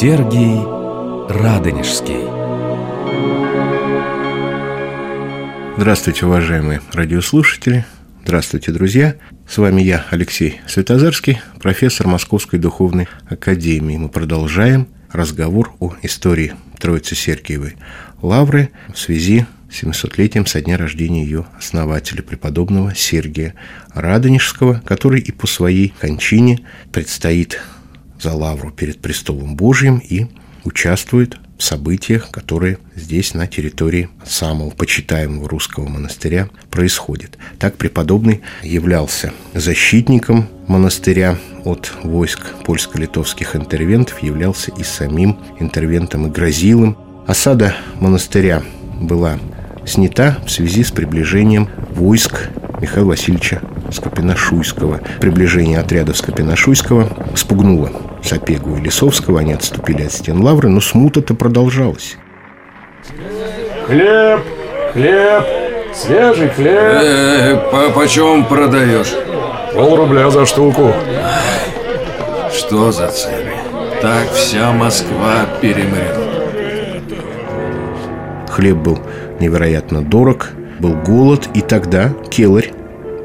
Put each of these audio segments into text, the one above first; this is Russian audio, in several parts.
Сергий Радонежский Здравствуйте, уважаемые радиослушатели. Здравствуйте, друзья. С вами я, Алексей Светозарский, профессор Московской Духовной Академии. Мы продолжаем разговор о истории Троицы Сергиевой Лавры в связи с 700-летием со дня рождения ее основателя, преподобного Сергия Радонежского, который и по своей кончине предстоит за лавру перед престолом Божьим и участвует в событиях, которые здесь, на территории самого почитаемого русского монастыря, происходят. Так преподобный являлся защитником монастыря от войск польско-литовских интервентов, являлся и самим интервентом и грозил им. Осада монастыря была снята в связи с приближением войск Михаила Васильевича Скопина-Шуйского. Приближение отрядов Скопина-Шуйского спугнуло Сапегу и Лисовского. Они отступили от стен Лавры, но смута-то продолжалась. Хлеб! Хлеб! Свежий хлеб! Э, по почем продаешь? Пол рубля за штуку. Что за цены? Так вся Москва перемрет. Хлеб был невероятно дорог, был голод, и тогда Келарь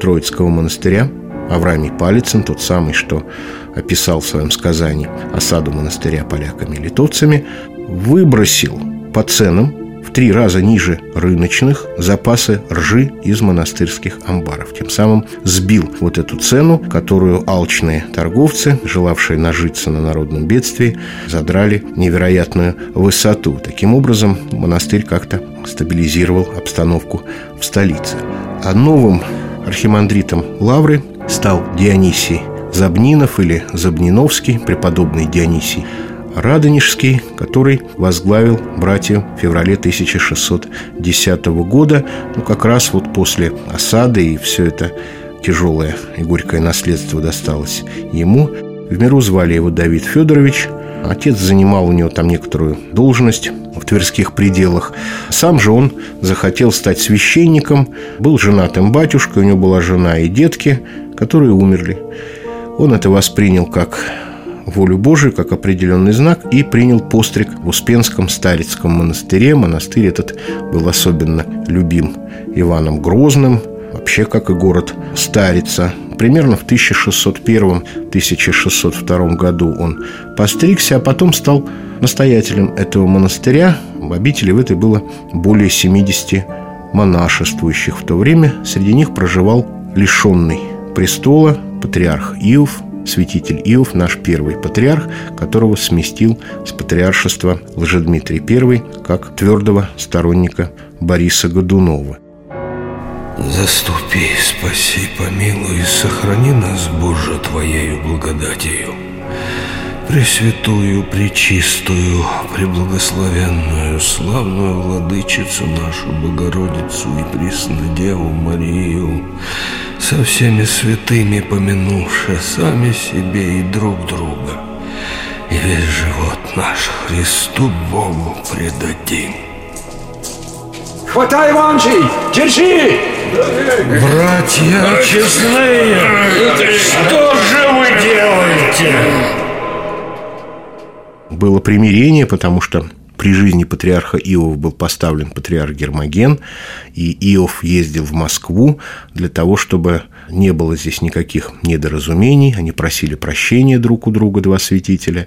Троицкого монастыря Авраамий Палицын, тот самый, что описал в своем сказании осаду монастыря поляками и литовцами, выбросил по ценам в три раза ниже рыночных запасы ржи из монастырских амбаров. Тем самым сбил вот эту цену, которую алчные торговцы, желавшие нажиться на народном бедствии, задрали невероятную высоту. Таким образом, монастырь как-то стабилизировал обстановку в столице. А новым архимандритом Лавры стал Дионисий Забнинов или Забниновский, преподобный Дионисий Радонежский, который возглавил братьев в феврале 1610 года, ну, как раз вот после осады и все это тяжелое и горькое наследство досталось ему. В миру звали его Давид Федорович. Отец занимал у него там некоторую должность в Тверских пределах. Сам же он захотел стать священником, был женатым батюшкой, у него была жена и детки, которые умерли. Он это воспринял как волю Божию, как определенный знак, и принял постриг в Успенском Старицком монастыре. Монастырь этот был особенно любим Иваном Грозным, вообще как и город Старица. Примерно в 1601-1602 году он постригся, а потом стал настоятелем этого монастыря. В обители в этой было более 70 монашествующих. В то время среди них проживал лишенный престола патриарх Иов, святитель Иов, наш первый патриарх, которого сместил с патриаршества Лжедмитрий I как твердого сторонника Бориса Годунова. Заступи, спаси, помилуй и сохрани нас, Боже, Твоею благодатью. Пресвятую, Пречистую, Преблагословенную, Славную Владычицу нашу Богородицу и Преснодеву Марию, со всеми святыми помянувши сами себе и друг друга, и весь живот наш Христу Богу предадим. Хватай, Иванчий! Держи! Братья честные, что же вы делаете? было примирение, потому что при жизни патриарха Иов был поставлен патриарх Гермоген, и Иов ездил в Москву для того, чтобы не было здесь никаких недоразумений. Они просили прощения друг у друга, два святителя,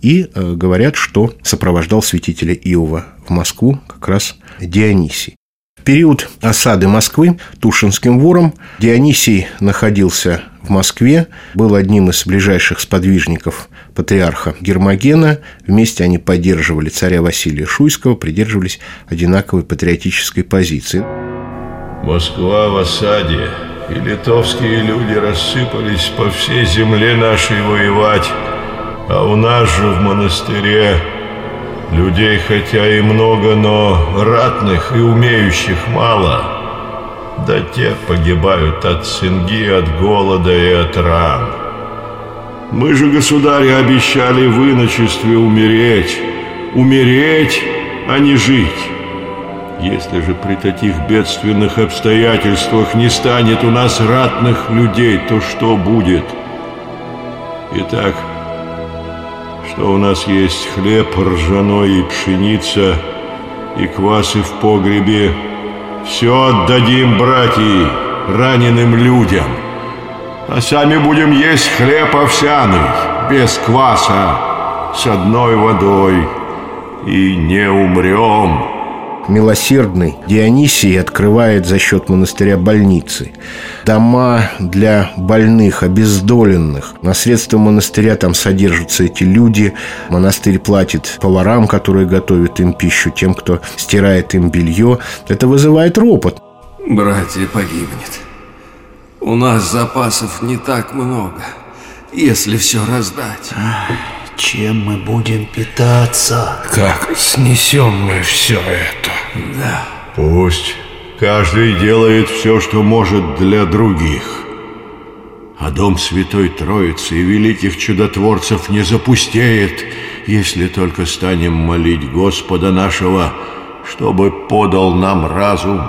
и э, говорят, что сопровождал святителя Иова в Москву как раз Дионисий. Период осады Москвы Тушинским вором Дионисий находился в Москве, был одним из ближайших сподвижников патриарха Гермогена. Вместе они поддерживали царя Василия Шуйского, придерживались одинаковой патриотической позиции. Москва в осаде, и литовские люди рассыпались по всей земле нашей воевать, а у нас же в монастыре людей хотя и много, но ратных и умеющих мало – да те погибают от цинги, от голода и от ран. Мы же, государи, обещали в иночестве умереть. Умереть, а не жить. Если же при таких бедственных обстоятельствах не станет у нас ратных людей, то что будет? Итак, что у нас есть хлеб ржаной и пшеница, и квасы в погребе. Все отдадим, братья, раненым людям, а сами будем есть хлеб овсяный, без кваса, с одной водой, и не умрем» милосердный Дионисий открывает за счет монастыря больницы. Дома для больных, обездоленных. На средства монастыря там содержатся эти люди. Монастырь платит поварам, которые готовят им пищу, тем, кто стирает им белье. Это вызывает ропот. Братья погибнет. У нас запасов не так много, если все раздать. Чем мы будем питаться? Как снесем мы все это? Да. Пусть каждый делает все, что может для других. А дом Святой Троицы и великих чудотворцев не запустеет, если только станем молить Господа нашего, чтобы подал нам разум.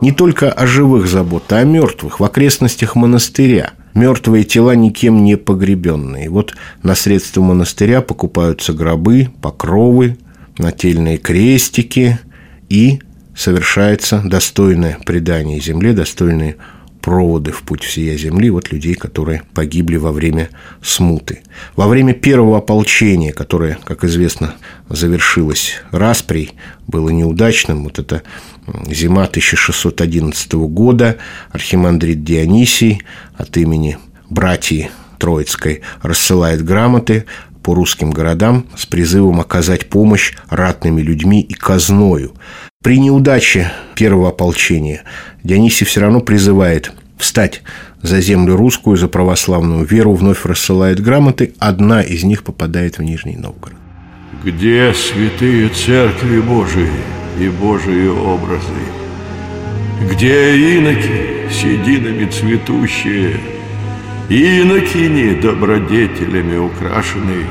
Не только о живых забот, а о мертвых в окрестностях монастыря – Мертвые тела никем не погребенные. Вот на средства монастыря покупаются гробы, покровы, нательные крестики и совершается достойное предание земле, достойные проводы в путь всея земли вот людей, которые погибли во время смуты. Во время первого ополчения, которое, как известно, завершилось расприй, было неудачным, вот это зима 1611 года, архимандрит Дионисий от имени братьи Троицкой рассылает грамоты по русским городам с призывом оказать помощь ратными людьми и казною. При неудаче первого ополчения Дионисий все равно призывает встать за землю русскую, за православную веру, вновь рассылает грамоты, одна из них попадает в Нижний Новгород. Где святые церкви Божии и Божии образы? Где иноки, сединами цветущие, Инокини добродетелями украшенные?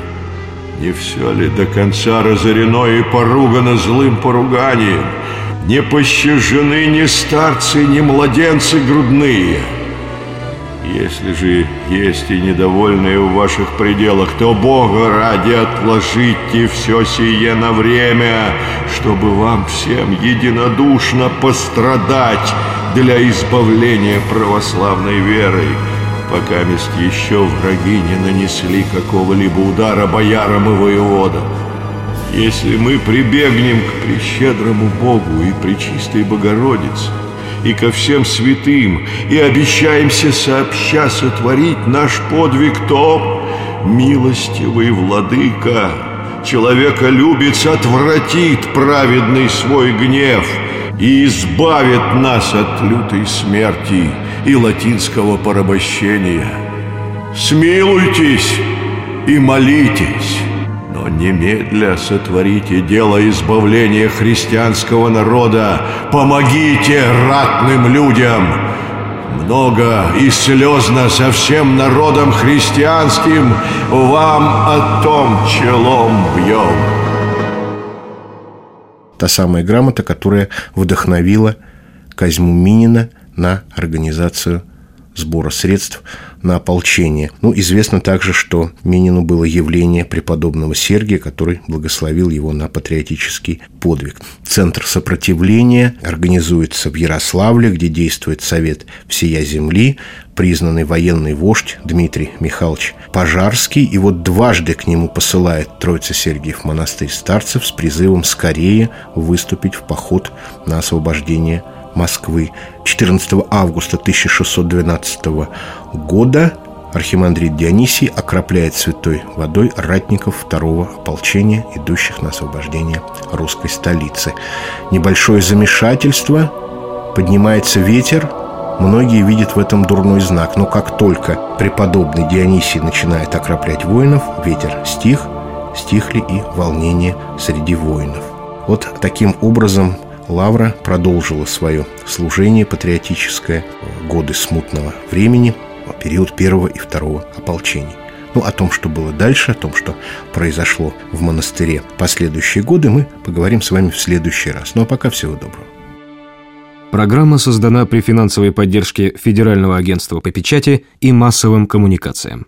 Не все ли до конца разорено и поругано злым поруганием? Не пощажены ни старцы, ни младенцы грудные – если же есть и недовольные в ваших пределах, то Бога ради отложите все сие на время, чтобы вам всем единодушно пострадать для избавления православной верой, пока мест еще враги не нанесли какого-либо удара боярам и воеводам. Если мы прибегнем к прещедрому Богу и Пречистой Богородице, и ко всем святым, и обещаемся сообща сотворить наш подвиг, то, милостивый владыка, человека любец отвратит праведный свой гнев и избавит нас от лютой смерти и латинского порабощения. Смилуйтесь и молитесь но немедля сотворите дело избавления христианского народа. Помогите ратным людям. Много и слезно со всем народом христианским вам о том челом бьем. Та самая грамота, которая вдохновила Козьму Минина на организацию сбора средств на ополчение. Ну, известно также, что Минину было явление преподобного Сергия, который благословил его на патриотический подвиг. Центр сопротивления организуется в Ярославле, где действует Совет всея земли, признанный военный вождь Дмитрий Михайлович Пожарский. И вот дважды к нему посылает Троица Сергиев монастырь старцев с призывом скорее выступить в поход на освобождение Москвы. 14 августа 1612 года архимандрит Дионисий окропляет святой водой ратников второго ополчения, идущих на освобождение русской столицы. Небольшое замешательство, поднимается ветер, многие видят в этом дурной знак, но как только преподобный Дионисий начинает окроплять воинов, ветер стих, стихли и волнения среди воинов. Вот таким образом Лавра продолжила свое служение патриотическое в годы смутного времени, период первого и второго ополчений. Ну, о том, что было дальше, о том, что произошло в монастыре последующие годы, мы поговорим с вами в следующий раз. Ну, а пока всего доброго. Программа создана при финансовой поддержке Федерального агентства по печати и массовым коммуникациям.